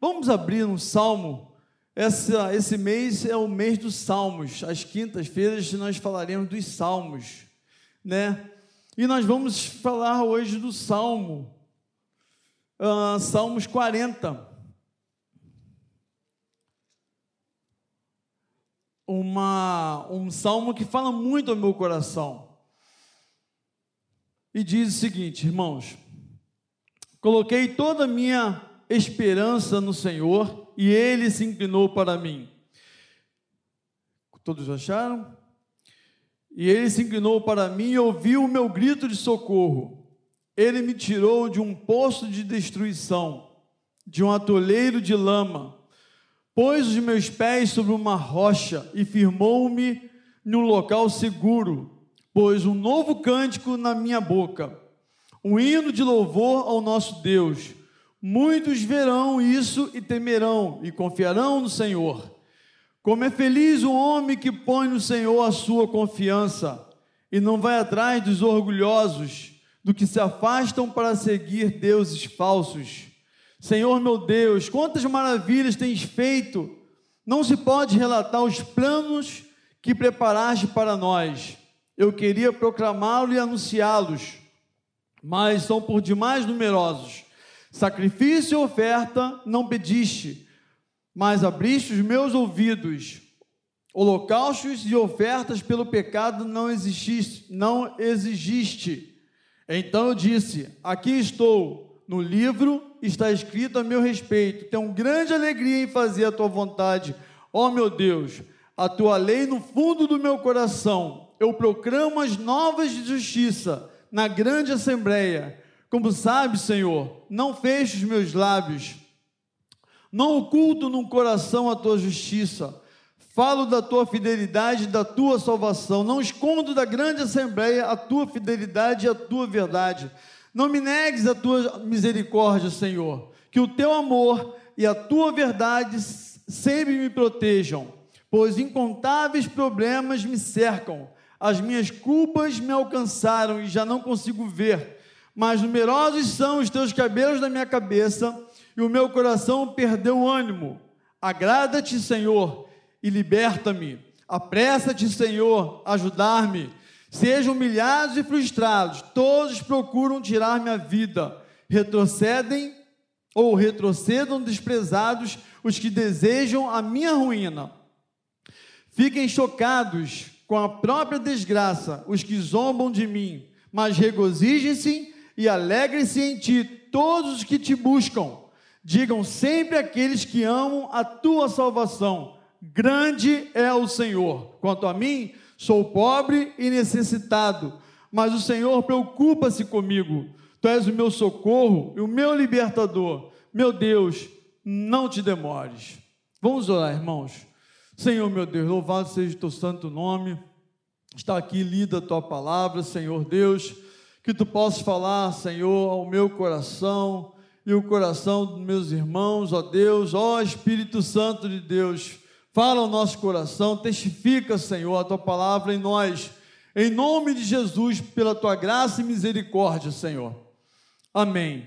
Vamos abrir um salmo. Essa, esse mês é o mês dos salmos. Às quintas-feiras nós falaremos dos salmos, né? E nós vamos falar hoje do salmo, uh, Salmos 40. Uma, um salmo que fala muito ao meu coração. E diz o seguinte, irmãos: Coloquei toda a minha esperança no Senhor e ele se inclinou para mim. Todos acharam? E ele se inclinou para mim e ouviu o meu grito de socorro. Ele me tirou de um poço de destruição, de um atoleiro de lama, pôs os meus pés sobre uma rocha e firmou-me num local seguro, pôs um novo cântico na minha boca, um hino de louvor ao nosso Deus. Muitos verão isso e temerão e confiarão no Senhor. Como é feliz o homem que põe no Senhor a sua confiança e não vai atrás dos orgulhosos, do que se afastam para seguir deuses falsos. Senhor meu Deus, quantas maravilhas tens feito! Não se pode relatar os planos que preparaste para nós. Eu queria proclamá-lo e anunciá-los, mas são por demais numerosos. Sacrifício e oferta não pediste, mas abriste os meus ouvidos. Holocaustos e ofertas pelo pecado não exististe, não exigiste. Então eu disse: Aqui estou, no livro está escrito a meu respeito. Tenho grande alegria em fazer a tua vontade, ó oh, meu Deus. A tua lei no fundo do meu coração. Eu proclamo as novas de justiça na grande assembleia. Como sabes, Senhor, não feche os meus lábios, não oculto no coração a tua justiça. Falo da tua fidelidade e da tua salvação. Não escondo da grande assembleia a tua fidelidade e a tua verdade. Não me negues a tua misericórdia, Senhor. Que o teu amor e a tua verdade sempre me protejam, pois incontáveis problemas me cercam. As minhas culpas me alcançaram e já não consigo ver mas numerosos são os teus cabelos na minha cabeça, e o meu coração perdeu o ânimo. Agrada-te, Senhor, e liberta-me. Apressa-te, Senhor, ajudar-me. Sejam humilhados e frustrados, todos procuram tirar minha vida. Retrocedem ou retrocedam desprezados os que desejam a minha ruína. Fiquem chocados com a própria desgraça os que zombam de mim, mas regozijem-se e alegrem-se em ti todos os que te buscam. Digam sempre aqueles que amam a tua salvação: Grande é o Senhor. Quanto a mim, sou pobre e necessitado, mas o Senhor preocupa-se comigo. Tu és o meu socorro e o meu libertador. Meu Deus, não te demores. Vamos orar, irmãos. Senhor, meu Deus, louvado seja o teu santo nome. Está aqui lida a tua palavra, Senhor Deus que tu possas falar, Senhor, ao meu coração e o coração dos meus irmãos, ó Deus, ó Espírito Santo de Deus, fala ao nosso coração, testifica, Senhor, a tua palavra em nós, em nome de Jesus, pela tua graça e misericórdia, Senhor. Amém.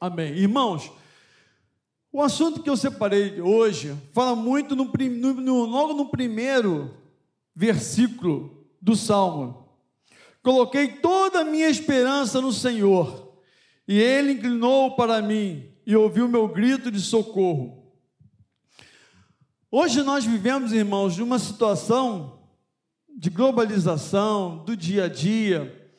Amém. Irmãos, o assunto que eu separei hoje fala muito no, no, logo no primeiro versículo do Salmo. Coloquei toda a minha esperança no Senhor, e Ele inclinou para mim e ouviu meu grito de socorro. Hoje nós vivemos, irmãos, de uma situação de globalização, do dia a dia,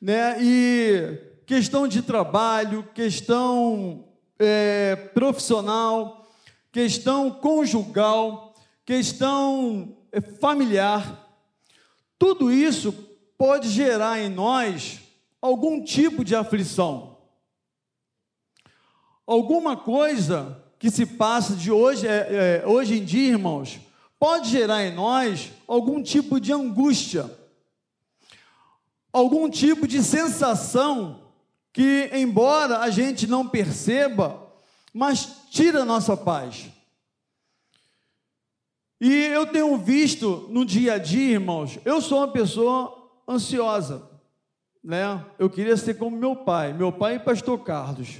né? E questão de trabalho, questão é, profissional, questão conjugal, questão é, familiar, tudo isso pode gerar em nós algum tipo de aflição. Alguma coisa que se passa de hoje, é, é, hoje em dia, irmãos, pode gerar em nós algum tipo de angústia, algum tipo de sensação que, embora a gente não perceba, mas tira a nossa paz. E eu tenho visto no dia a dia, irmãos, eu sou uma pessoa ansiosa, né? Eu queria ser como meu pai, meu pai e pastor Carlos.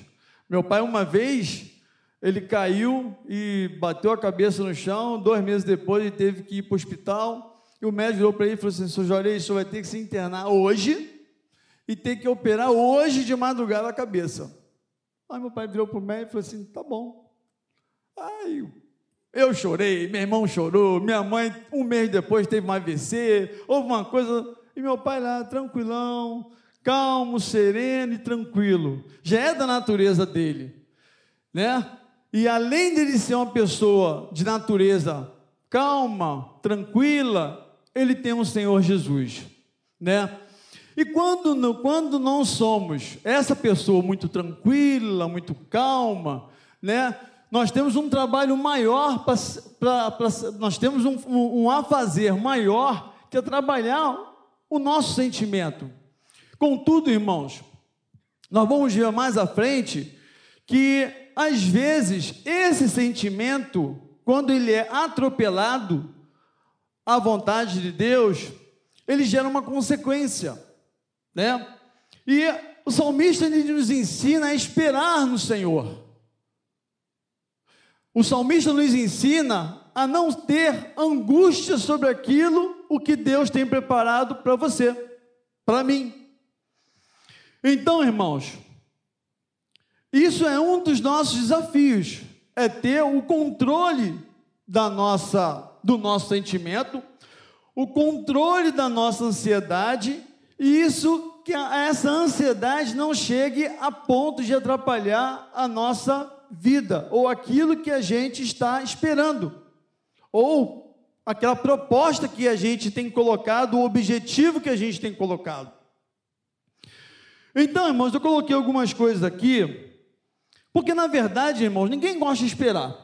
Meu pai uma vez ele caiu e bateu a cabeça no chão. Dois meses depois, ele teve que ir para o hospital. E o médico virou para ele e falou assim: Sr. Jorei, o senhor vai ter que se internar hoje e ter que operar hoje de madrugada a cabeça. Aí meu pai virou para o médico e falou assim: tá bom. Aí eu chorei, meu irmão chorou, minha mãe, um mês depois, teve um AVC, houve uma coisa. E meu pai lá, tranquilão, calmo, sereno e tranquilo. Já é da natureza dele, né? E além dele ser uma pessoa de natureza calma, tranquila, ele tem um Senhor Jesus, né? E quando, quando não somos essa pessoa muito tranquila, muito calma, né? Nós temos um trabalho maior. Nós temos um, um, um a fazer maior que é trabalhar o nosso sentimento. Contudo, irmãos, nós vamos ver mais à frente que, às vezes, esse sentimento, quando ele é atropelado à vontade de Deus, ele gera uma consequência né? E o salmista nos ensina a esperar no Senhor. O salmista nos ensina a não ter angústia sobre aquilo o que Deus tem preparado para você, para mim. Então, irmãos, isso é um dos nossos desafios, é ter o controle da nossa do nosso sentimento, o controle da nossa ansiedade e isso que essa ansiedade não chegue a ponto de atrapalhar a nossa vida ou aquilo que a gente está esperando ou aquela proposta que a gente tem colocado, o objetivo que a gente tem colocado. Então, irmãos, eu coloquei algumas coisas aqui, porque na verdade, irmãos, ninguém gosta de esperar.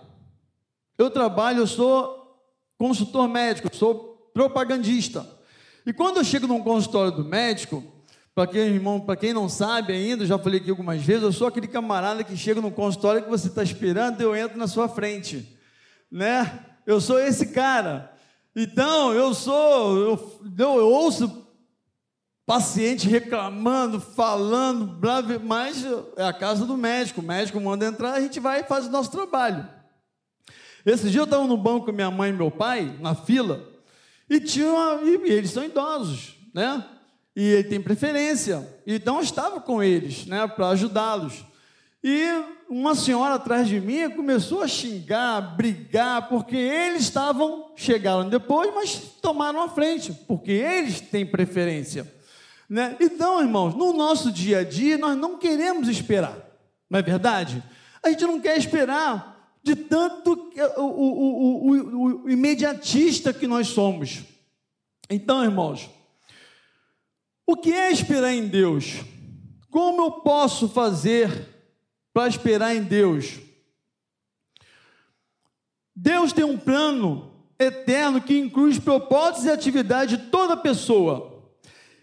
Eu trabalho, eu sou consultor médico, sou propagandista. E quando eu chego num consultório do médico, para quem, irmão, para quem não sabe ainda, já falei aqui algumas vezes, eu sou aquele camarada que chega no consultório que você está esperando, eu entro na sua frente, né? Eu sou esse cara. Então, eu sou, eu, eu ouço paciente reclamando, falando, mas é a casa do médico. O médico manda entrar, a gente vai e faz o nosso trabalho. Esse dia eu estava no banco com minha mãe e meu pai, na fila, e, tinha uma, e eles são idosos, né? E ele tem preferência. Então eu estava com eles, né, para ajudá-los. E uma senhora atrás de mim começou a xingar, a brigar, porque eles estavam, chegaram depois, mas tomaram a frente, porque eles têm preferência. Né? Então, irmãos, no nosso dia a dia, nós não queremos esperar, não é verdade? A gente não quer esperar de tanto o, o, o, o imediatista que nós somos. Então, irmãos, o que é esperar em Deus? Como eu posso fazer para esperar em Deus? Deus tem um plano eterno que inclui os propósitos e atividades de toda pessoa.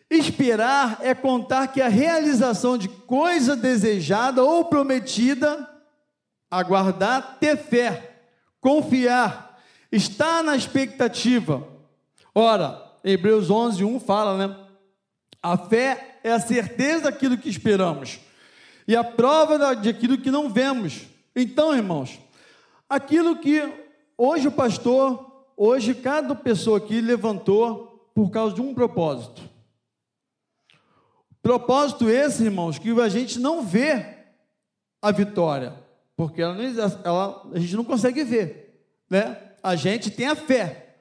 Esperar é contar que a realização de coisa desejada ou prometida aguardar, ter fé, confiar, estar na expectativa. Ora, Hebreus 11, 1 fala, né? A fé é a certeza daquilo que esperamos e a prova daquilo que não vemos. Então, irmãos, aquilo que hoje o pastor, hoje cada pessoa aqui levantou por causa de um propósito. Propósito esse, irmãos, que a gente não vê a vitória, porque ela, ela, a gente não consegue ver, né? A gente tem a fé,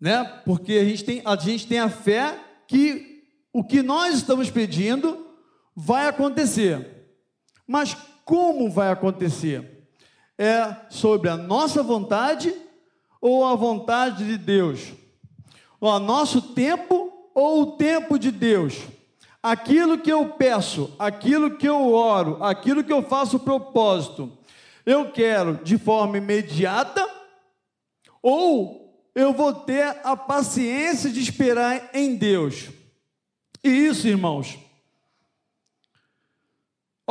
né? Porque a gente tem a, gente tem a fé que o que nós estamos pedindo vai acontecer. Mas como vai acontecer? É sobre a nossa vontade ou a vontade de Deus? O nosso tempo ou o tempo de Deus? Aquilo que eu peço, aquilo que eu oro, aquilo que eu faço propósito, eu quero de forma imediata ou eu vou ter a paciência de esperar em Deus. E isso, irmãos,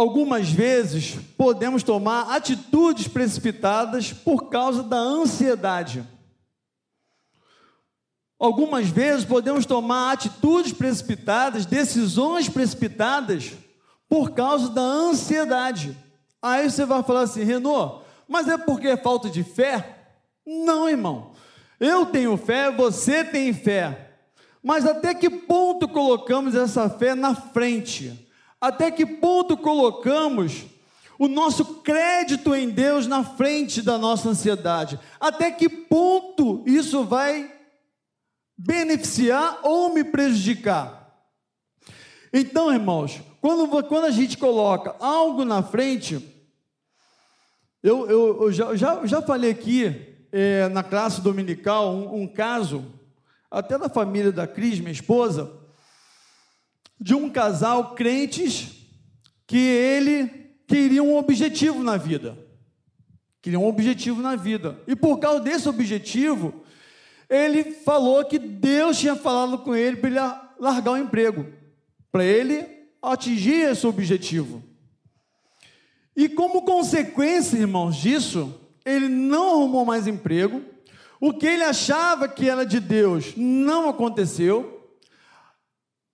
algumas vezes podemos tomar atitudes precipitadas por causa da ansiedade. Algumas vezes podemos tomar atitudes precipitadas, decisões precipitadas por causa da ansiedade. Aí você vai falar assim, Renault, Mas é porque é falta de fé? Não, irmão. Eu tenho fé, você tem fé. Mas até que ponto colocamos essa fé na frente? Até que ponto colocamos o nosso crédito em Deus na frente da nossa ansiedade? Até que ponto isso vai beneficiar ou me prejudicar? Então, irmãos, quando, quando a gente coloca algo na frente, eu, eu, eu já, já, já falei aqui é, na classe dominical um, um caso, até da família da Cris, minha esposa, de um casal crentes que ele queria um objetivo na vida. Queria um objetivo na vida. E por causa desse objetivo, ele falou que Deus tinha falado com ele para ele largar o emprego, para ele atingir esse objetivo. E como consequência, irmãos, disso, ele não arrumou mais emprego. O que ele achava que era de Deus não aconteceu.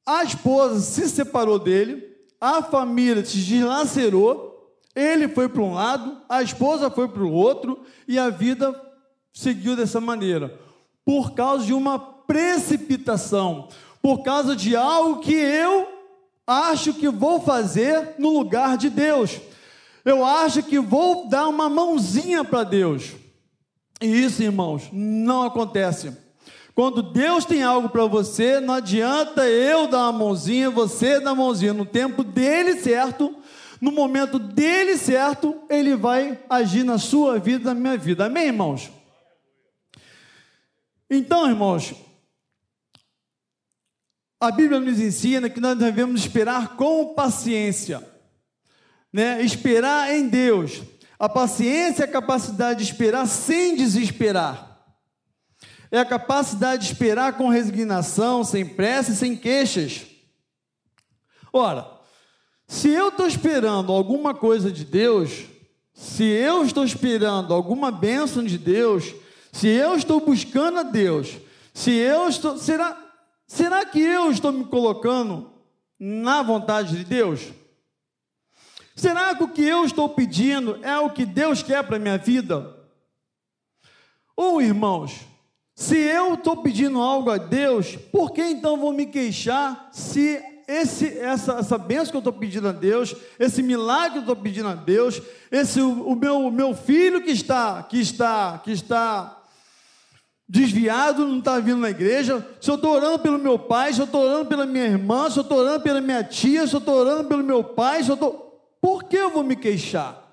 A esposa se separou dele, a família se dilacerou, ele foi para um lado, a esposa foi para o outro e a vida seguiu dessa maneira, por causa de uma precipitação, por causa de algo que eu acho que vou fazer no lugar de Deus. Eu acho que vou dar uma mãozinha para Deus. E isso, irmãos, não acontece. Quando Deus tem algo para você, não adianta eu dar uma mãozinha, você dar uma mãozinha. No tempo dele certo, no momento dele certo, ele vai agir na sua vida, na minha vida. Amém, irmãos? Então, irmãos, a Bíblia nos ensina que nós devemos esperar com paciência, né? Esperar em Deus. A paciência é a capacidade de esperar sem desesperar é a capacidade de esperar com resignação, sem pressa e sem queixas. Ora, se eu estou esperando alguma coisa de Deus, se eu estou esperando alguma bênção de Deus, se eu estou buscando a Deus, se eu estou. Será, será que eu estou me colocando na vontade de Deus? Será que o que eu estou pedindo é o que Deus quer para a minha vida? Ou, irmãos, se eu estou pedindo algo a Deus, por que então vou me queixar se esse, essa, essa benção que eu estou pedindo a Deus, esse milagre que eu estou pedindo a Deus, esse o, o meu, o meu filho que está, que está, que está desviado, não está vindo na igreja, se eu estou orando pelo meu pai, se eu estou orando pela minha irmã, se eu estou orando pela minha tia, se eu estou orando pelo meu pai, se eu estou. Por que eu vou me queixar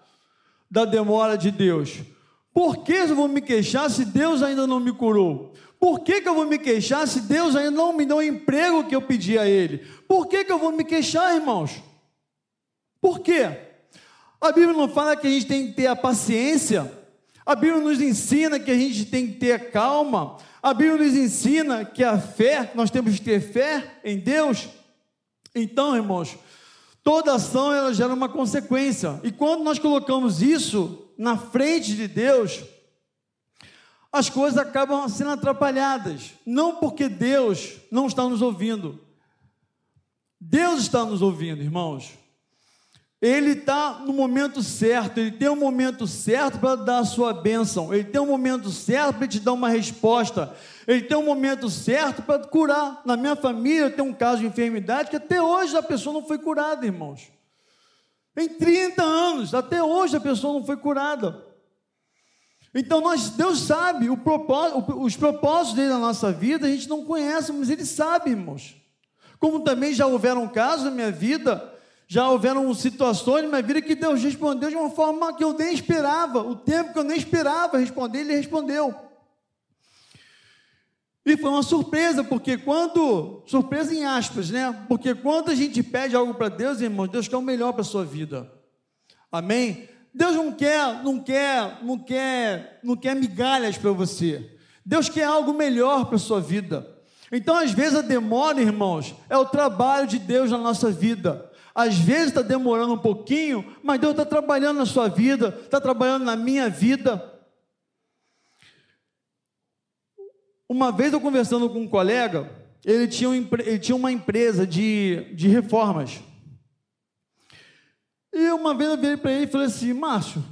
da demora de Deus? Por que eu vou me queixar se Deus ainda não me curou? Por que, que eu vou me queixar se Deus ainda não me deu o emprego que eu pedi a Ele? Por que, que eu vou me queixar, irmãos? Por quê? A Bíblia não fala que a gente tem que ter a paciência, a Bíblia nos ensina que a gente tem que ter calma, a Bíblia nos ensina que a fé, nós temos que ter fé em Deus. Então, irmãos, toda ação ela gera uma consequência, e quando nós colocamos isso na frente de Deus, as coisas acabam sendo atrapalhadas. Não porque Deus não está nos ouvindo. Deus está nos ouvindo, irmãos. Ele está no momento certo, ele tem um momento certo para dar a sua bênção, ele tem um momento certo para te dar uma resposta, ele tem um momento certo para curar. Na minha família tem um caso de enfermidade que até hoje a pessoa não foi curada, irmãos. Em 30 anos, até hoje a pessoa não foi curada. Então nós, Deus sabe o propósito, os propósitos dele na nossa vida, a gente não conhece, mas ele sabe, irmãos. Como também já houveram casos na minha vida, já houveram situações na minha vida que Deus respondeu de uma forma que eu nem esperava, o tempo que eu nem esperava responder, ele respondeu. E foi uma surpresa, porque quando, surpresa em aspas, né? Porque quando a gente pede algo para Deus, irmão, Deus quer o melhor para a sua vida. Amém? Deus não quer, não quer, não quer, não quer migalhas para você. Deus quer algo melhor para a sua vida. Então, às vezes, a demora, irmãos, é o trabalho de Deus na nossa vida. Às vezes está demorando um pouquinho, mas Deus está trabalhando na sua vida, está trabalhando na minha vida. Uma vez eu conversando com um colega, ele tinha, um, ele tinha uma empresa de, de reformas. E uma vez eu virei para ele e falei assim: Márcio,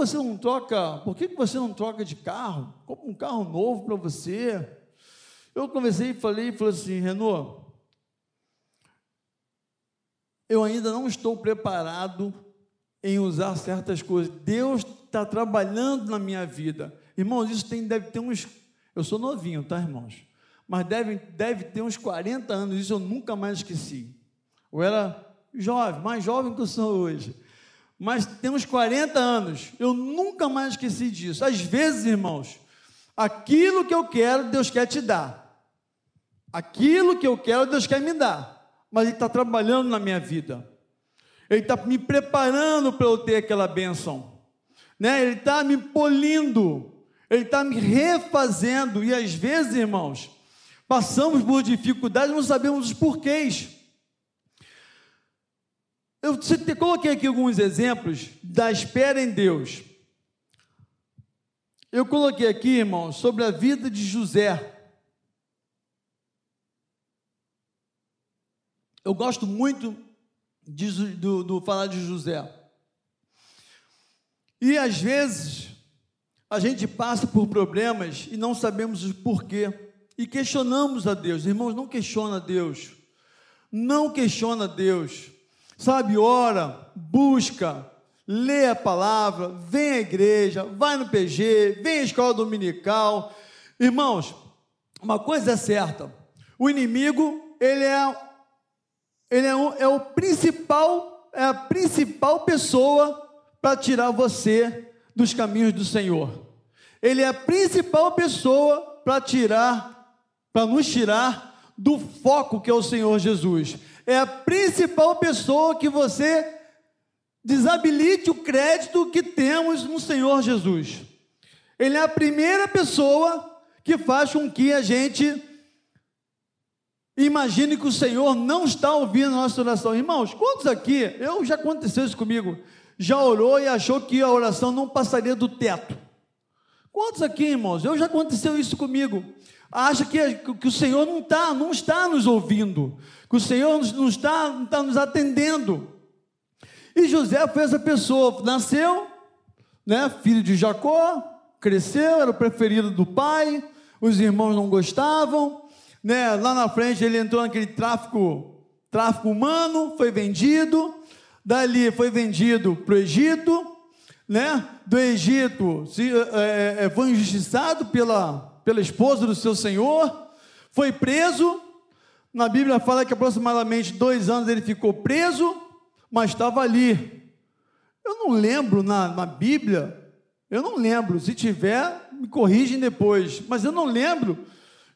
você não troca, por que, que você não troca de carro? Compra um carro novo para você. Eu conversei e falei, falei assim, Renault, eu ainda não estou preparado em usar certas coisas. Deus está trabalhando na minha vida. Irmãos, isso tem, deve ter uns. Eu sou novinho, tá, irmãos? Mas deve, deve ter uns 40 anos, isso eu nunca mais esqueci. Eu era jovem, mais jovem que eu sou hoje. Mas tem uns 40 anos, eu nunca mais esqueci disso. Às vezes, irmãos, aquilo que eu quero, Deus quer te dar. Aquilo que eu quero, Deus quer me dar. Mas Ele está trabalhando na minha vida. Ele está me preparando para eu ter aquela bênção. Né? Ele está me polindo. Ele está me refazendo. E às vezes, irmãos, passamos por dificuldades, não sabemos os porquês. Eu coloquei aqui alguns exemplos da espera em Deus. Eu coloquei aqui, irmãos, sobre a vida de José. Eu gosto muito de, do, do falar de José. E às vezes a gente passa por problemas e não sabemos o porquê e questionamos a Deus. Irmãos, não questiona a Deus. Não questiona a Deus. Sabe, ora, busca, lê a palavra, vem à igreja, vai no PG, vem à escola dominical. Irmãos, uma coisa é certa: o inimigo, ele é ele é, é o principal, é a principal pessoa para tirar você dos caminhos do Senhor. Ele é a principal pessoa para tirar, para nos tirar do foco que é o Senhor Jesus. É a principal pessoa que você desabilite o crédito que temos no Senhor Jesus. Ele é a primeira pessoa que faz com que a gente Imagine que o Senhor não está ouvindo a nossa oração. Irmãos, quantos aqui, eu já aconteceu isso comigo, já orou e achou que a oração não passaria do teto? Quantos aqui, irmãos? Eu já aconteceu isso comigo. Acha que, que o Senhor não está, não está nos ouvindo, que o Senhor não está, não está nos atendendo. E José foi essa pessoa, nasceu, né, filho de Jacó, cresceu, era o preferido do pai, os irmãos não gostavam, né? Lá na frente ele entrou naquele tráfico, tráfico humano, foi vendido, dali foi vendido para o Egito, né? Do Egito se, é, foi injustiçado pela, pela esposa do seu senhor, foi preso. Na Bíblia fala que aproximadamente dois anos ele ficou preso, mas estava ali. Eu não lembro na, na Bíblia, eu não lembro, se tiver, me corrigem depois, mas eu não lembro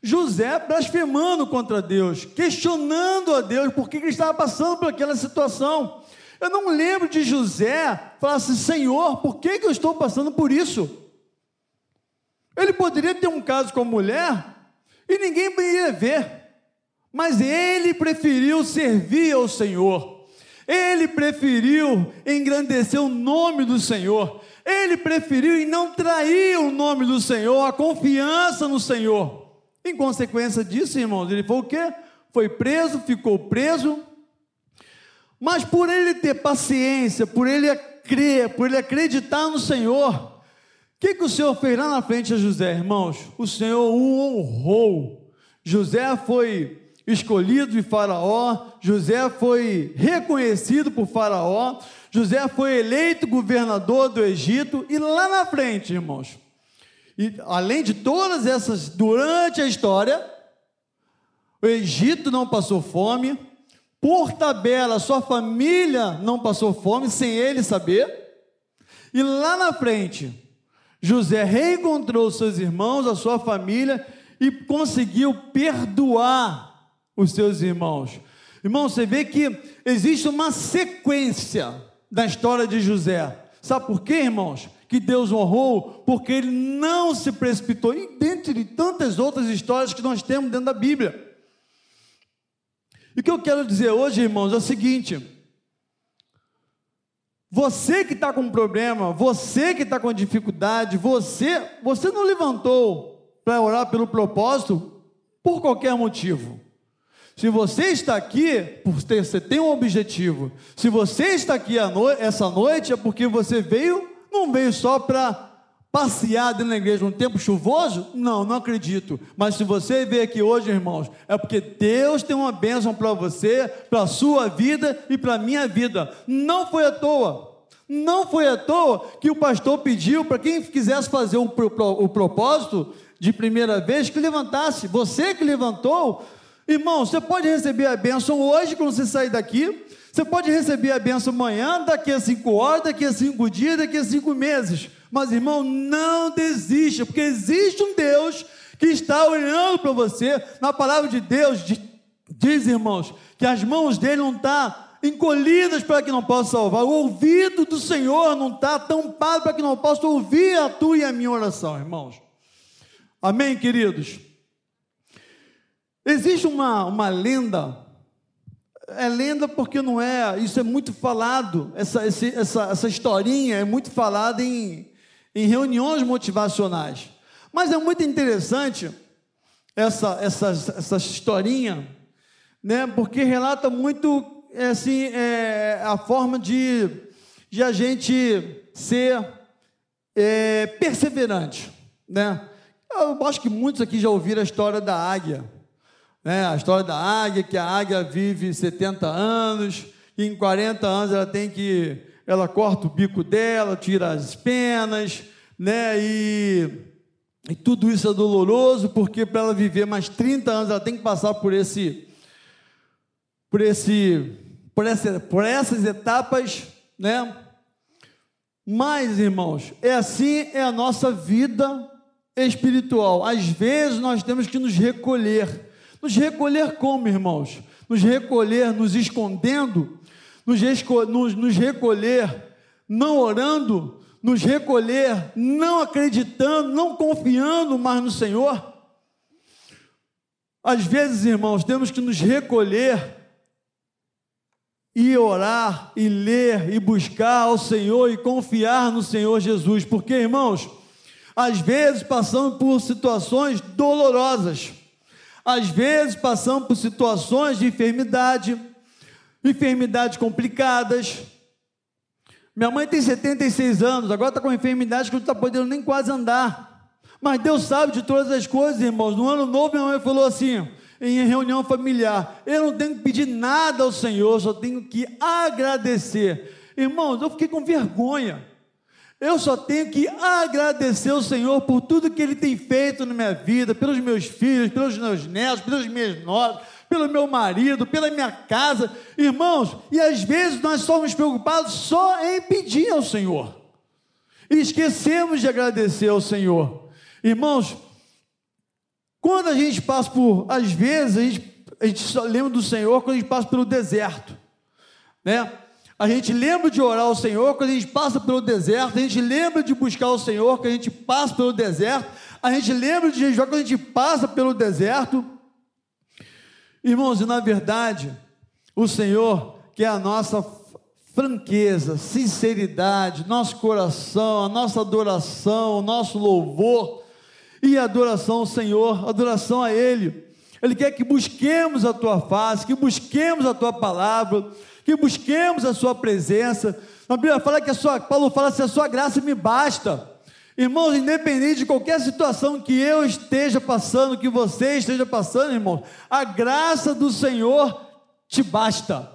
José blasfemando contra Deus, questionando a Deus por que ele estava passando por aquela situação. Eu não lembro de José falar assim: Senhor, por que, que eu estou passando por isso? Ele poderia ter um caso com a mulher e ninguém iria ver, mas ele preferiu servir ao Senhor, ele preferiu engrandecer o nome do Senhor, ele preferiu e não trair o nome do Senhor, a confiança no Senhor. Em consequência disso, irmãos, ele foi o quê? Foi preso, ficou preso. Mas por ele ter paciência, por ele crer, por ele acreditar no Senhor, o que, que o Senhor fez lá na frente a José, irmãos? O Senhor o honrou. José foi escolhido de Faraó, José foi reconhecido por Faraó, José foi eleito governador do Egito, e lá na frente, irmãos, e além de todas essas, durante a história, o Egito não passou fome, por tabela, sua família não passou fome, sem ele saber. E lá na frente, José reencontrou seus irmãos, a sua família, e conseguiu perdoar os seus irmãos. Irmão, você vê que existe uma sequência da história de José. Sabe por quê, irmãos? que Deus honrou, porque ele não se precipitou, e dentre tantas outras histórias que nós temos dentro da Bíblia. E o que eu quero dizer hoje, irmãos, é o seguinte: você que está com problema, você que está com dificuldade, você, você não levantou para orar pelo propósito por qualquer motivo. Se você está aqui, você tem um objetivo. Se você está aqui essa noite, é porque você veio não veio só para passear da igreja num tempo chuvoso? Não, não acredito. Mas se você veio aqui hoje, irmãos, é porque Deus tem uma bênção para você, para a sua vida e para a minha vida. Não foi à toa. Não foi à toa que o pastor pediu para quem quisesse fazer o, o, o propósito de primeira vez que levantasse. Você que levantou, irmão, você pode receber a bênção hoje quando você sair daqui. Você pode receber a bênção amanhã, daqui a cinco horas, daqui a cinco dias, daqui a cinco meses. Mas, irmão, não desista, porque existe um Deus que está olhando para você. Na palavra de Deus, diz, irmãos, que as mãos dele não estão tá encolhidas para que não possa salvar. O ouvido do Senhor não está tampado para que não possa ouvir a tua e a minha oração, irmãos. Amém, queridos? Existe uma, uma lenda é lenda porque não é, isso é muito falado, essa, essa, essa historinha é muito falada em, em reuniões motivacionais. Mas é muito interessante essa, essa, essa historinha, né? porque relata muito é, assim, é, a forma de, de a gente ser é, perseverante. Né? Eu acho que muitos aqui já ouviram a história da águia. Né? A história da águia, que a águia vive 70 anos, e em 40 anos ela tem que ela corta o bico dela, tira as penas, né? E, e tudo isso é doloroso, porque para ela viver mais 30 anos, ela tem que passar por esse, por esse, por, essa, por essas etapas, né? Mas, irmãos, é assim é a nossa vida espiritual. Às vezes nós temos que nos recolher. Nos recolher como, irmãos? Nos recolher, nos escondendo nos, nos, nos recolher não orando, nos recolher não acreditando, não confiando mais no Senhor. Às vezes, irmãos, temos que nos recolher e orar, e ler, e buscar ao Senhor e confiar no Senhor Jesus, porque, irmãos, às vezes passamos por situações dolorosas, às vezes passamos por situações de enfermidade, enfermidades complicadas. Minha mãe tem 76 anos, agora está com uma enfermidade que não está podendo nem quase andar. Mas Deus sabe de todas as coisas, irmãos. No ano novo, minha mãe falou assim, em reunião familiar: Eu não tenho que pedir nada ao Senhor, só tenho que agradecer. Irmãos, eu fiquei com vergonha. Eu só tenho que agradecer ao Senhor por tudo que Ele tem feito na minha vida, pelos meus filhos, pelos meus netos, pelos meus noras, pelo meu marido, pela minha casa. Irmãos, e às vezes nós somos preocupados só em pedir ao Senhor. E esquecemos de agradecer ao Senhor. Irmãos, quando a gente passa por, às vezes, a gente, a gente só lembra do Senhor quando a gente passa pelo deserto, né? A gente lembra de orar ao Senhor quando a gente passa pelo deserto, a gente lembra de buscar o Senhor quando a gente passa pelo deserto, a gente lembra de jejuar quando a gente passa pelo deserto, Irmãos, e na verdade, o Senhor quer a nossa franqueza, sinceridade, nosso coração, a nossa adoração, o nosso louvor e adoração ao Senhor, adoração a Ele. Ele quer que busquemos a tua face, que busquemos a tua palavra, que busquemos a sua presença. A Bíblia fala que a sua, Paulo fala assim: a sua graça me basta. Irmãos, independente de qualquer situação que eu esteja passando, que você esteja passando, irmãos, a graça do Senhor te basta.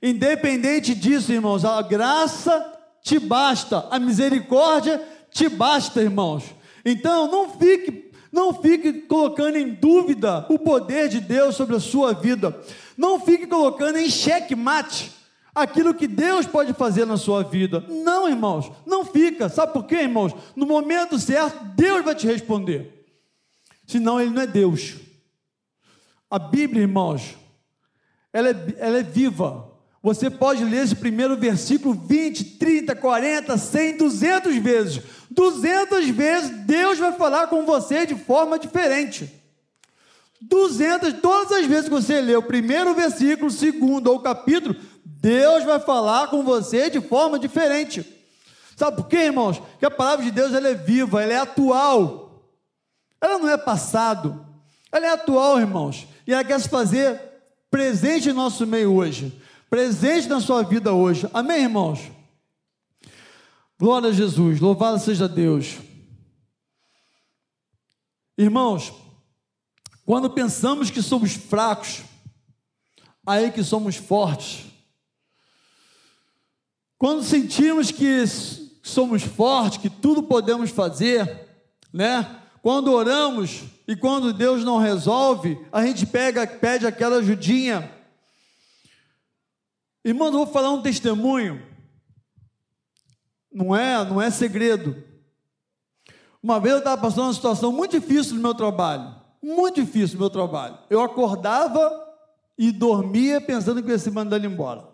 Independente disso, irmãos, a graça te basta, a misericórdia te basta, irmãos. Então, não fique não fique colocando em dúvida o poder de Deus sobre a sua vida. Não fique colocando em xeque-mate aquilo que Deus pode fazer na sua vida. Não, irmãos, não fica. Sabe por quê, irmãos? No momento certo, Deus vai te responder. Senão, Ele não é Deus. A Bíblia, irmãos, ela é, ela é viva. Você pode ler esse primeiro versículo 20, 30, 40, 100, 200 vezes. 200 vezes Deus vai falar com você de forma diferente. 200, todas as vezes que você lê o primeiro versículo, segundo ou capítulo, Deus vai falar com você de forma diferente. Sabe por quê, irmãos? Que a palavra de Deus ela é viva, ela é atual. Ela não é passado. Ela é atual, irmãos. E ela quer se fazer presente em nosso meio hoje. Presente na sua vida hoje. Amém, irmãos? Glória a Jesus, louvado seja Deus. Irmãos, quando pensamos que somos fracos, aí que somos fortes. Quando sentimos que somos fortes, que tudo podemos fazer, né? Quando oramos e quando Deus não resolve, a gente pega, pede aquela ajudinha. Irmão, eu vou falar um testemunho. Não é, não é segredo. Uma vez eu estava passando uma situação muito difícil no meu trabalho. Muito difícil no meu trabalho. Eu acordava e dormia pensando que ia se mandar embora.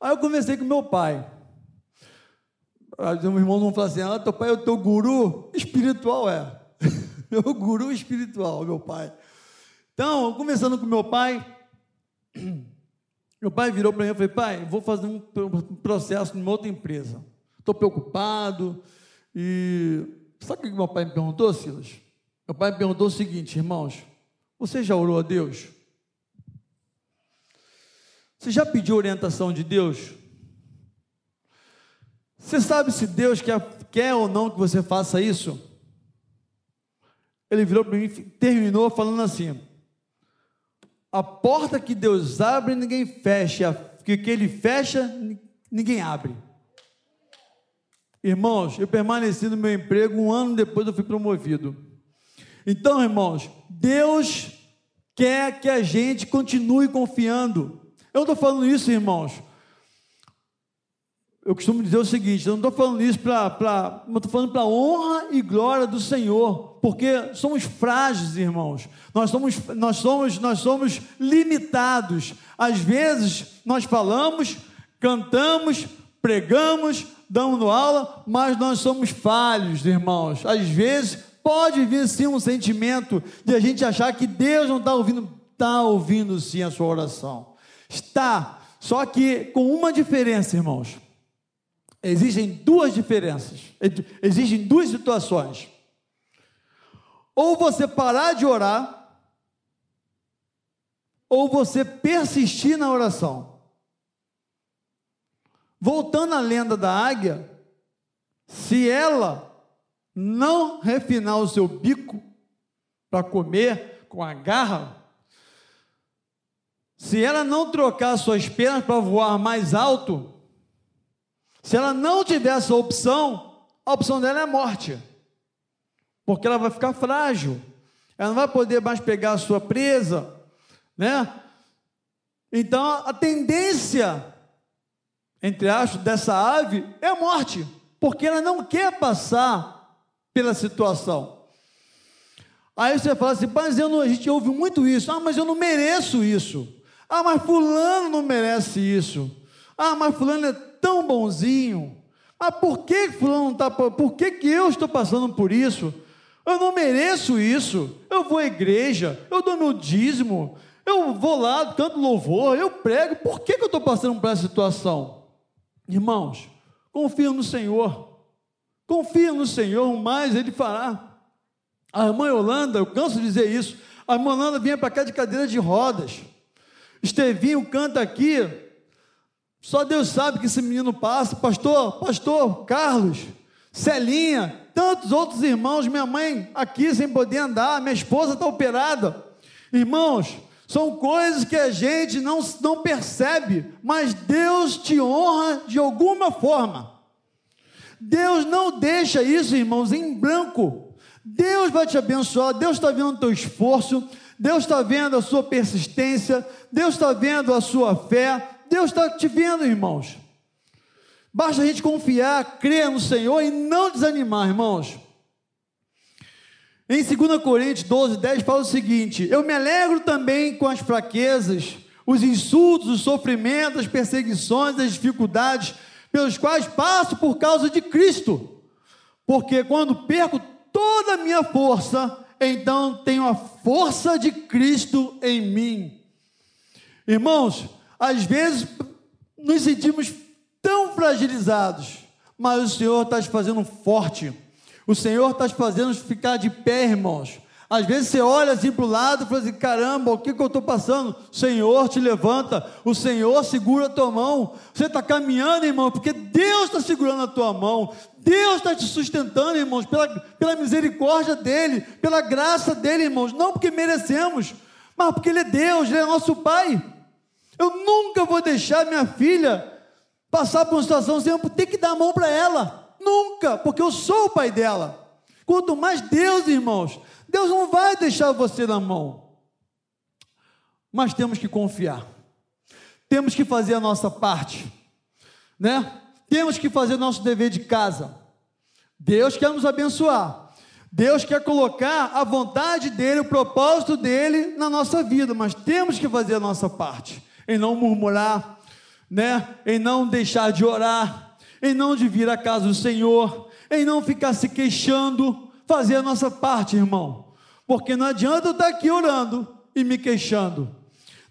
Aí eu conversei com meu pai. Aí meu irmão não falou assim: ah, teu pai é o teu guru espiritual, é. meu guru espiritual, meu pai. Então, conversando com meu pai, meu pai virou para mim e falou: pai, vou fazer um processo numa outra empresa. Estou preocupado. E sabe o que meu pai me perguntou, Silas? Meu pai me perguntou o seguinte, irmãos: você já orou a Deus? Você já pediu orientação de Deus? Você sabe se Deus quer, quer ou não que você faça isso? Ele virou para mim, terminou falando assim: a porta que Deus abre, ninguém fecha, que que ele fecha, ninguém abre. Irmãos, eu permaneci no meu emprego um ano depois eu fui promovido. Então, irmãos, Deus quer que a gente continue confiando. Eu não estou falando isso, irmãos. Eu costumo dizer o seguinte: eu não estou falando isso para. Estou falando para a honra e glória do Senhor, porque somos frágeis, irmãos. Nós somos, nós somos, nós somos limitados. Às vezes nós falamos, cantamos, pregamos, damos aula, mas nós somos falhos, irmãos. Às vezes pode vir sim um sentimento de a gente achar que Deus não está ouvindo, está ouvindo sim a sua oração. Está, só que com uma diferença, irmãos. Existem duas diferenças, existem duas situações. Ou você parar de orar, ou você persistir na oração. Voltando à lenda da águia, se ela não refinar o seu bico para comer com a garra, se ela não trocar suas penas para voar mais alto, se ela não tiver essa opção, a opção dela é a morte, porque ela vai ficar frágil, ela não vai poder mais pegar a sua presa, né? Então a tendência, entre aspas, dessa ave é a morte, porque ela não quer passar pela situação. Aí você fala assim, mas eu não, a gente ouve muito isso, ah, mas eu não mereço isso. Ah, mas fulano não merece isso. Ah, mas fulano é tão bonzinho. Ah, por que fulano não está? Por que, que eu estou passando por isso? Eu não mereço isso. Eu vou à igreja, eu dou meu dízimo, eu vou lá, canto louvor, eu prego. Por que, que eu estou passando por essa situação? Irmãos, confia no Senhor. Confia no Senhor, mais Ele fará. A irmã Yolanda, eu canso de dizer isso, a irmã Yolanda vinha para cá de cadeira de rodas. Estevinho canta aqui. Só Deus sabe que esse menino passa. Pastor, pastor Carlos, Celinha, tantos outros irmãos. Minha mãe aqui sem poder andar. Minha esposa está operada. Irmãos, são coisas que a gente não, não percebe, mas Deus te honra de alguma forma. Deus não deixa isso, irmãos, em branco. Deus vai te abençoar, Deus está vendo o teu esforço, Deus está vendo a sua persistência, Deus está vendo a sua fé, Deus está te vendo, irmãos. Basta a gente confiar, crer no Senhor e não desanimar, irmãos. Em 2 Coríntios 12, 10 fala o seguinte: Eu me alegro também com as fraquezas, os insultos, os sofrimentos, as perseguições, as dificuldades pelos quais passo por causa de Cristo. Porque quando perco toda a minha força, então tenho a força de Cristo em mim. Irmãos, às vezes nos sentimos tão fragilizados, mas o Senhor está te fazendo forte. O Senhor está te fazendo ficar de pé, irmãos. Às vezes você olha assim para o lado e fala assim: caramba, o que, que eu estou passando? O Senhor te levanta, o Senhor segura a tua mão. Você está caminhando, irmão, porque Deus está segurando a tua mão. Deus está te sustentando, irmãos, pela, pela misericórdia dEle, pela graça dEle, irmãos. Não porque merecemos, mas porque Ele é Deus, Ele é nosso Pai. Eu nunca vou deixar minha filha passar por uma situação sem eu ter que dar a mão para ela. Nunca, porque eu sou o pai dela. Quanto mais Deus, irmãos, Deus não vai deixar você na mão. Mas temos que confiar. Temos que fazer a nossa parte, né? Temos que fazer nosso dever de casa. Deus quer nos abençoar. Deus quer colocar a vontade dele, o propósito dele na nossa vida, mas temos que fazer a nossa parte, em não murmurar, né? Em não deixar de orar, em não de vir à casa do Senhor, em não ficar se queixando, fazer a nossa parte, irmão. Porque não adianta eu estar aqui orando e me queixando.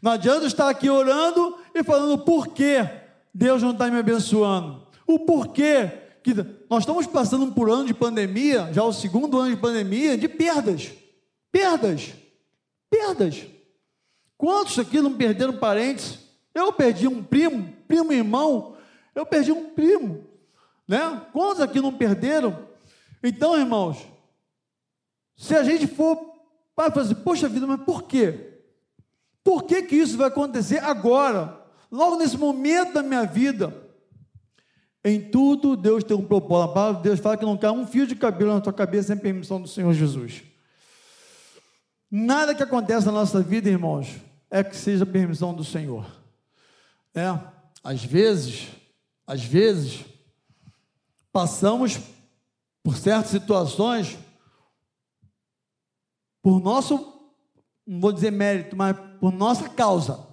Não adianta eu estar aqui orando e falando por que Deus não está me abençoando. O porquê que nós estamos passando por um ano de pandemia, já o segundo ano de pandemia, de perdas. Perdas. Perdas. Quantos aqui não perderam parentes? Eu perdi um primo, primo irmão, eu perdi um primo, né? Quantos aqui não perderam? Então, irmãos, se a gente for para fazer, poxa vida, mas por quê? Por que que isso vai acontecer agora? Logo nesse momento da minha vida? Em tudo, Deus tem um propósito. A palavra de Deus fala que não cai um fio de cabelo na tua cabeça sem permissão do Senhor Jesus. Nada que acontece na nossa vida, irmãos, é que seja permissão do Senhor. É, às vezes, às vezes, passamos por certas situações por nosso, não vou dizer mérito, mas por nossa causa.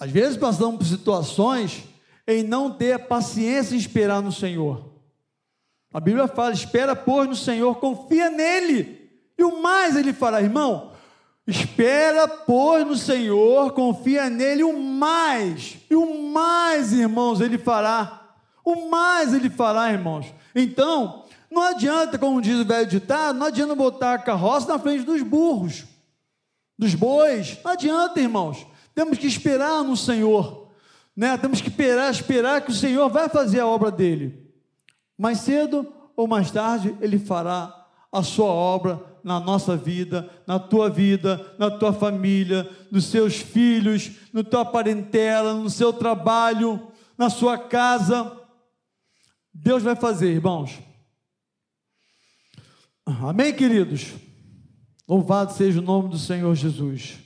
Às vezes passamos por situações em não ter paciência em esperar no Senhor. A Bíblia fala: espera, pois, no Senhor, confia nele, e o mais ele fará, irmão. Espera, pois, no Senhor, confia nele, o mais, e o mais, irmãos, ele fará. O mais ele fará, irmãos. Então, não adianta, como diz o velho ditado, não adianta botar a carroça na frente dos burros, dos bois. Não adianta, irmãos. Temos que esperar no Senhor né? Temos que esperar, esperar que o Senhor vai fazer a obra dele. Mais cedo ou mais tarde, ele fará a sua obra na nossa vida, na tua vida, na tua família, nos seus filhos, no tua parentela, no seu trabalho, na sua casa. Deus vai fazer, irmãos. Amém, queridos? Louvado seja o nome do Senhor Jesus.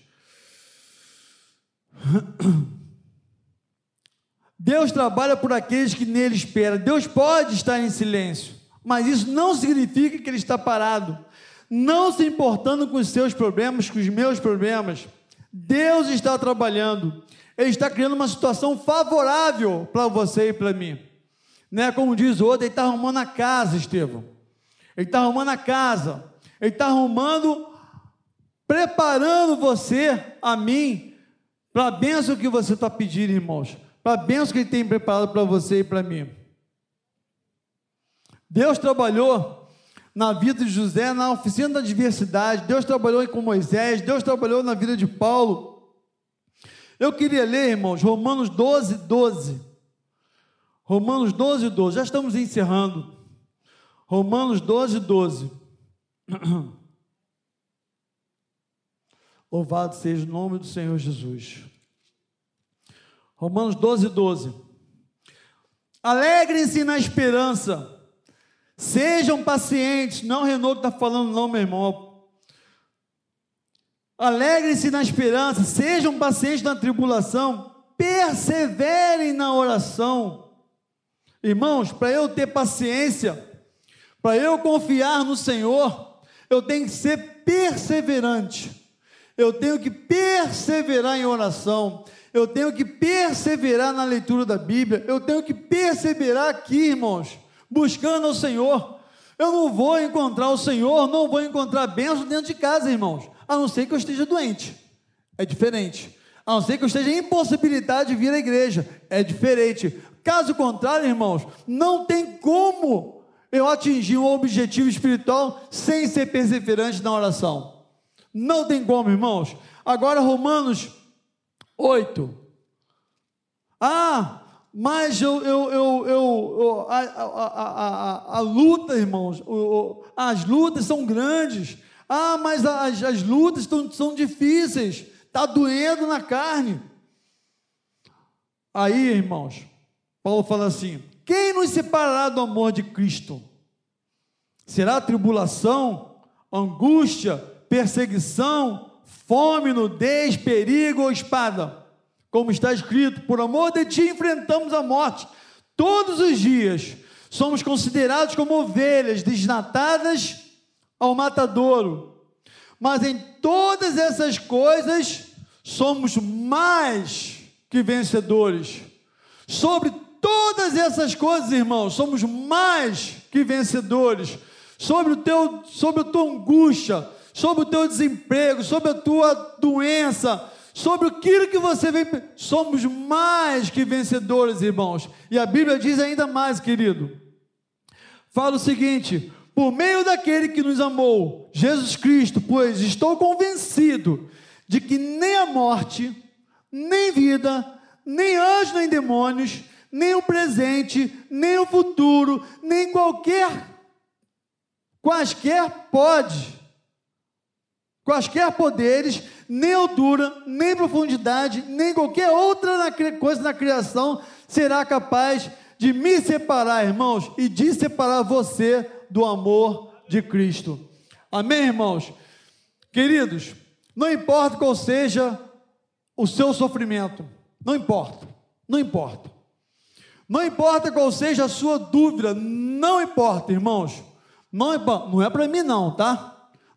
Deus trabalha por aqueles que nele esperam. Deus pode estar em silêncio, mas isso não significa que ele está parado, não se importando com os seus problemas, com os meus problemas. Deus está trabalhando, Ele está criando uma situação favorável para você e para mim. Né? Como diz o outro, Ele está arrumando a casa, Estevão. Ele está arrumando a casa, Ele está arrumando, preparando você, a mim, para a bênção que você está pedindo, irmãos para a bênção que Ele tem preparado para você e para mim. Deus trabalhou na vida de José, na oficina da diversidade, Deus trabalhou com Moisés, Deus trabalhou na vida de Paulo. Eu queria ler, irmãos, Romanos 12, 12. Romanos 12, 12. Já estamos encerrando. Romanos 12, 12. Louvado seja o nome do Senhor Jesus. Romanos 12, 12. Alegrem-se na esperança, sejam pacientes. Não, Renault está falando, não, meu irmão. Alegrem-se na esperança, sejam pacientes na tribulação, perseverem na oração. Irmãos, para eu ter paciência, para eu confiar no Senhor, eu tenho que ser perseverante. Eu tenho que perseverar em oração eu tenho que perseverar na leitura da Bíblia, eu tenho que perseverar aqui, irmãos, buscando o Senhor. Eu não vou encontrar o Senhor, não vou encontrar bênção dentro de casa, irmãos, a não ser que eu esteja doente. É diferente. A não ser que eu esteja impossibilidade de vir à igreja. É diferente. Caso contrário, irmãos, não tem como eu atingir um objetivo espiritual sem ser perseverante na oração. Não tem como, irmãos. Agora, Romanos 8. Ah, mas eu, eu, eu, eu a, a, a, a, luta, irmãos, as lutas são grandes. Ah, mas as, as lutas tão, são difíceis, está doendo na carne. Aí, irmãos, Paulo fala assim: quem nos separará do amor de Cristo? Será tribulação, angústia, perseguição, fome, nudez, perigo ou espada? Como está escrito, por amor de ti enfrentamos a morte todos os dias. Somos considerados como ovelhas desnatadas ao matadouro. Mas em todas essas coisas somos mais que vencedores. Sobre todas essas coisas, irmãos, somos mais que vencedores. Sobre o teu, sobre a tua angústia, sobre o teu desemprego, sobre a tua doença, sobre aquilo que você vem, somos mais que vencedores, irmãos. E a Bíblia diz ainda mais, querido. Fala o seguinte: por meio daquele que nos amou, Jesus Cristo, pois estou convencido de que nem a morte, nem vida, nem anjos, nem demônios, nem o presente, nem o futuro, nem qualquer, quaisquer pode, quaisquer poderes, nem altura, nem profundidade, nem qualquer outra coisa na criação será capaz de me separar, irmãos, e de separar você do amor de Cristo. Amém, irmãos? Queridos, não importa qual seja o seu sofrimento, não importa, não importa. Não importa qual seja a sua dúvida, não importa, irmãos. Não, não é para mim, não, tá?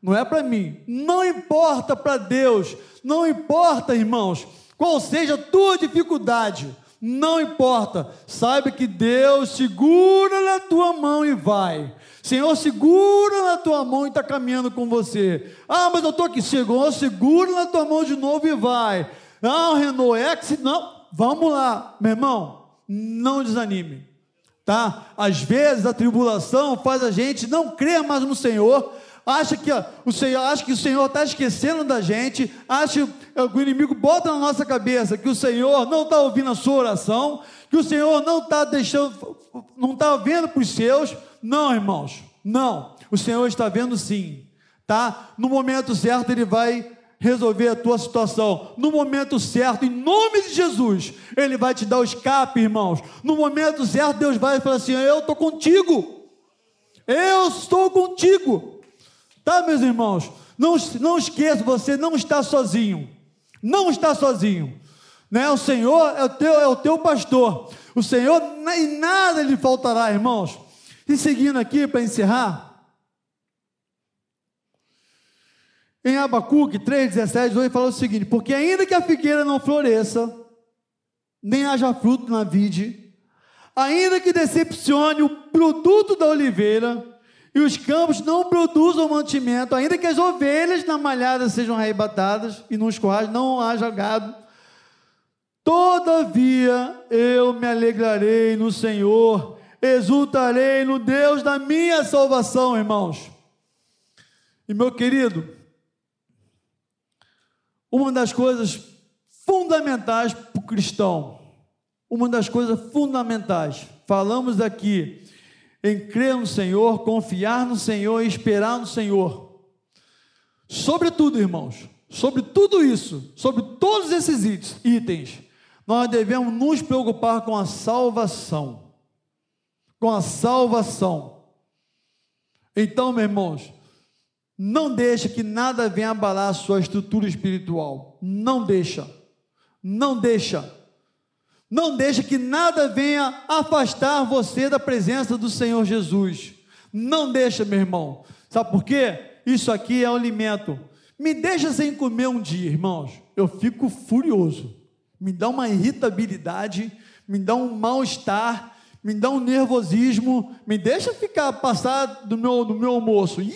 Não é para mim. Não importa para Deus. Não importa, irmãos, qual seja a tua dificuldade. Não importa. Saiba que Deus segura na tua mão e vai. Senhor, segura na tua mão e está caminhando com você. Ah, mas eu estou aqui. Senhor, segura na tua mão de novo e vai. Ah, Renault X, não. Vamos lá, meu irmão. Não desanime. Tá? Às vezes a tribulação faz a gente não crer mais no Senhor, acha que o Senhor, acha que o Senhor está esquecendo da gente, acha que o inimigo bota na nossa cabeça que o Senhor não está ouvindo a sua oração, que o Senhor não está deixando, não está vendo para os seus, não, irmãos, não. O Senhor está vendo sim, tá? No momento certo Ele vai resolver a tua situação. No momento certo, em nome de Jesus, Ele vai te dar o escape, irmãos. No momento certo, Deus vai falar assim: Eu estou contigo. Eu estou contigo. Tá, meus irmãos? Não, não esqueça, você não está sozinho. Não está sozinho. Né? O Senhor é o, teu, é o teu pastor. O Senhor, em nada lhe faltará, irmãos. E seguindo aqui para encerrar, em Abacuque 3,17, ele fala o seguinte: Porque ainda que a figueira não floresça, nem haja fruto na vide, ainda que decepcione o produto da oliveira, e os campos não produzam mantimento, ainda que as ovelhas na malhada sejam arrebatadas, e nos currais não haja gado, todavia eu me alegrarei no Senhor, exultarei no Deus da minha salvação, irmãos. E meu querido, uma das coisas fundamentais para o cristão, uma das coisas fundamentais, falamos aqui em crer no Senhor, confiar no Senhor e esperar no Senhor. Sobretudo, irmãos, sobre tudo isso, sobre todos esses itens, nós devemos nos preocupar com a salvação com a salvação. Então, meus irmãos, não deixe que nada venha abalar a sua estrutura espiritual. Não deixa. Não deixa. Não deixa que nada venha afastar você da presença do Senhor Jesus. Não deixa, meu irmão. Sabe por quê? Isso aqui é um alimento. Me deixa sem comer um dia, irmãos. Eu fico furioso. Me dá uma irritabilidade, me dá um mal-estar, me dá um nervosismo, me deixa ficar, passar do meu, do meu almoço. Ih,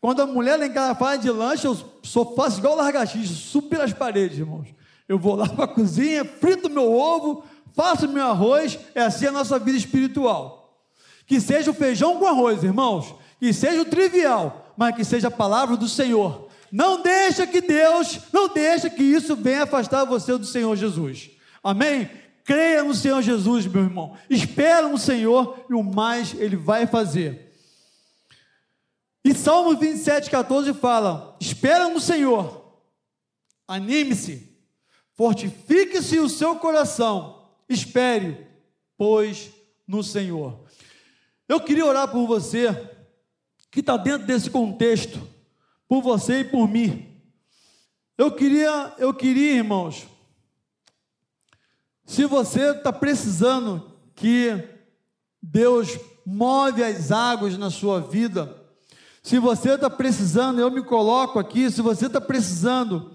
quando a mulher lá em casa faz de lanche, eu sou, faço igual largaxixa, super as paredes, irmãos. Eu vou lá para a cozinha, frito meu ovo, faço meu arroz, é assim a nossa vida espiritual. Que seja o feijão com arroz, irmãos. Que seja o trivial, mas que seja a palavra do Senhor. Não deixa que Deus, não deixa que isso venha afastar você do Senhor Jesus. Amém? Creia no Senhor Jesus, meu irmão. Espera no Senhor e o mais Ele vai fazer. E Salmo 27, 14 fala: Espera no Senhor, anime-se, fortifique-se o seu coração, espere, pois no Senhor. Eu queria orar por você que está dentro desse contexto, por você e por mim. Eu queria, eu queria, irmãos, se você está precisando que Deus move as águas na sua vida, se você está precisando, eu me coloco aqui, se você está precisando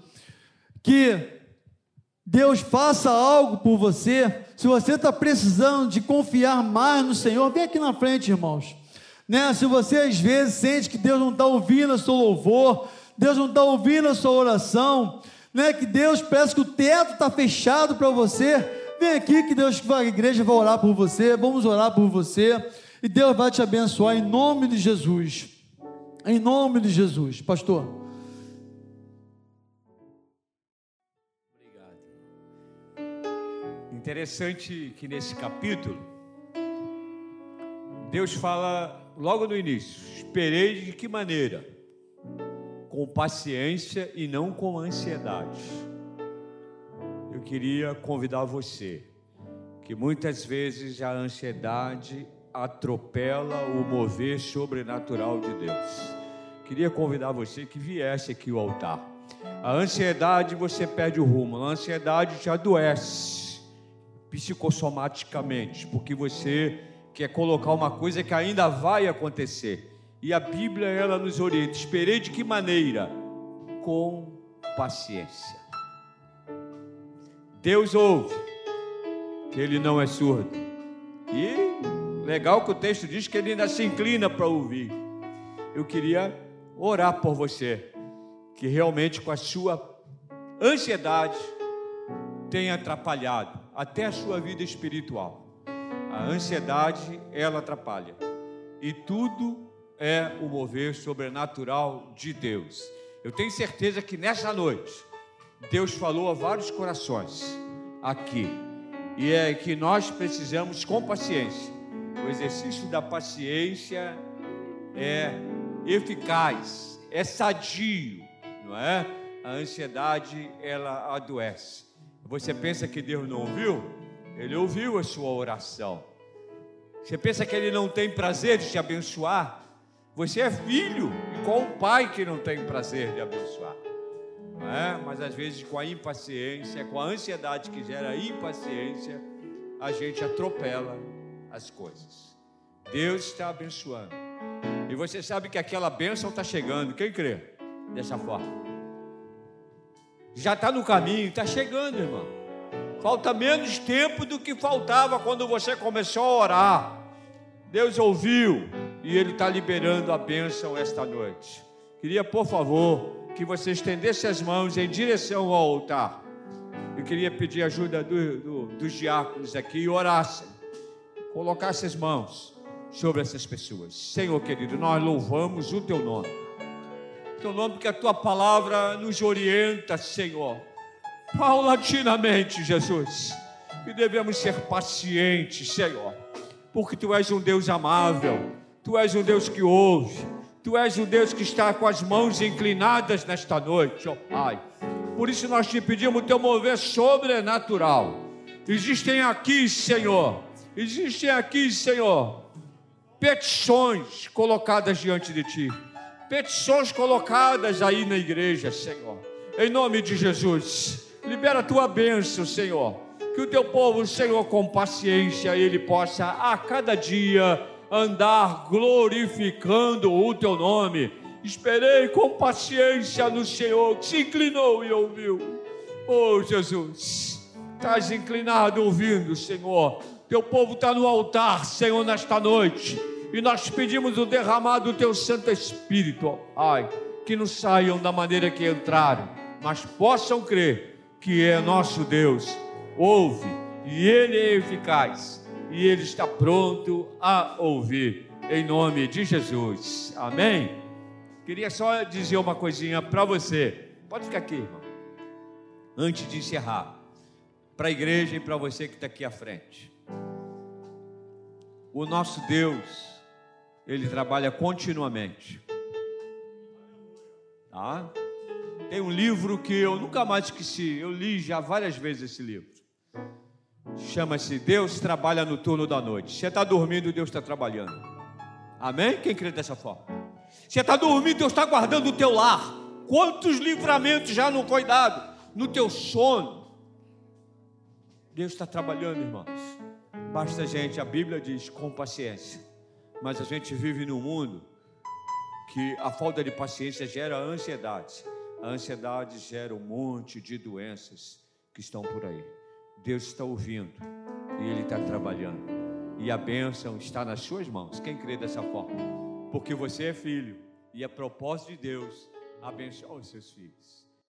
que Deus faça algo por você, se você está precisando de confiar mais no Senhor, vem aqui na frente, irmãos. Né? Se você às vezes sente que Deus não está ouvindo a seu louvor, Deus não está ouvindo a sua oração, né? que Deus parece que o teto está fechado para você, vem aqui que Deus, a igreja vai orar por você, vamos orar por você, e Deus vai te abençoar em nome de Jesus. Em nome de Jesus. Pastor. Interessante que nesse capítulo, Deus fala logo no início: esperei de que maneira? Com paciência e não com ansiedade. Eu queria convidar você, que muitas vezes a ansiedade atropela o mover sobrenatural de Deus queria convidar você que viesse aqui ao altar. A ansiedade você perde o rumo, a ansiedade te adoece psicossomaticamente, porque você quer colocar uma coisa que ainda vai acontecer. E a Bíblia ela nos orienta. Esperei de que maneira? Com paciência. Deus ouve, que ele não é surdo. E legal que o texto diz que ele ainda se inclina para ouvir. Eu queria orar por você, que realmente com a sua ansiedade tem atrapalhado até a sua vida espiritual. A ansiedade, ela atrapalha. E tudo é o mover sobrenatural de Deus. Eu tenho certeza que nessa noite, Deus falou a vários corações aqui. E é que nós precisamos com paciência. O exercício da paciência é eficaz, é sadio, não é? A ansiedade ela adoece. Você pensa que Deus não ouviu? Ele ouviu a sua oração. Você pensa que ele não tem prazer de te abençoar? Você é filho, e qual o pai que não tem prazer de abençoar? É? Mas às vezes com a impaciência, com a ansiedade que gera impaciência, a gente atropela as coisas. Deus está abençoando. E você sabe que aquela bênção está chegando. Quem crê? Dessa forma. Já está no caminho, está chegando, irmão. Falta menos tempo do que faltava quando você começou a orar. Deus ouviu e Ele está liberando a bênção esta noite. Queria, por favor, que você estendesse as mãos em direção ao altar. Eu queria pedir ajuda do, do, dos diáconos aqui e orassem. Colocasse as mãos sobre essas pessoas. Senhor querido, nós louvamos o teu nome. Teu nome, porque a tua palavra nos orienta, Senhor, paulatinamente, Jesus, e devemos ser pacientes, Senhor, porque tu és um Deus amável, tu és um Deus que ouve, tu és um Deus que está com as mãos inclinadas nesta noite, ó Pai. Por isso nós te pedimos o teu mover sobrenatural. Existem aqui, Senhor, existem aqui, Senhor, petições colocadas diante de ti, petições colocadas aí na igreja, Senhor. Em nome de Jesus, libera a tua bênção, Senhor. Que o teu povo, Senhor, com paciência, ele possa a cada dia andar glorificando o teu nome. Esperei com paciência no Senhor, que se inclinou e ouviu. Oh, Jesus, estás inclinado ouvindo, Senhor teu povo está no altar, Senhor, nesta noite. E nós pedimos o derramado do teu Santo Espírito, ai, que não saiam da maneira que entraram, mas possam crer que é nosso Deus, ouve e Ele é eficaz e Ele está pronto a ouvir, em nome de Jesus. Amém? Queria só dizer uma coisinha para você. Pode ficar aqui, irmão. Antes de encerrar, para a igreja e para você que está aqui à frente. O nosso Deus, Ele trabalha continuamente. Tá? Tem um livro que eu nunca mais esqueci, eu li já várias vezes esse livro. Chama-se Deus Trabalha no Turno da Noite. Você está dormindo, Deus está trabalhando. Amém? Quem crê dessa forma? Você está dormindo, Deus está guardando o teu lar. Quantos livramentos já não foi dado no teu sono? Deus está trabalhando, irmãos. Basta gente, a Bíblia diz, com paciência. Mas a gente vive num mundo que a falta de paciência gera ansiedade. A ansiedade gera um monte de doenças que estão por aí. Deus está ouvindo e Ele está trabalhando. E a bênção está nas suas mãos. Quem crê dessa forma? Porque você é filho e é propósito de Deus abençoar os seus filhos.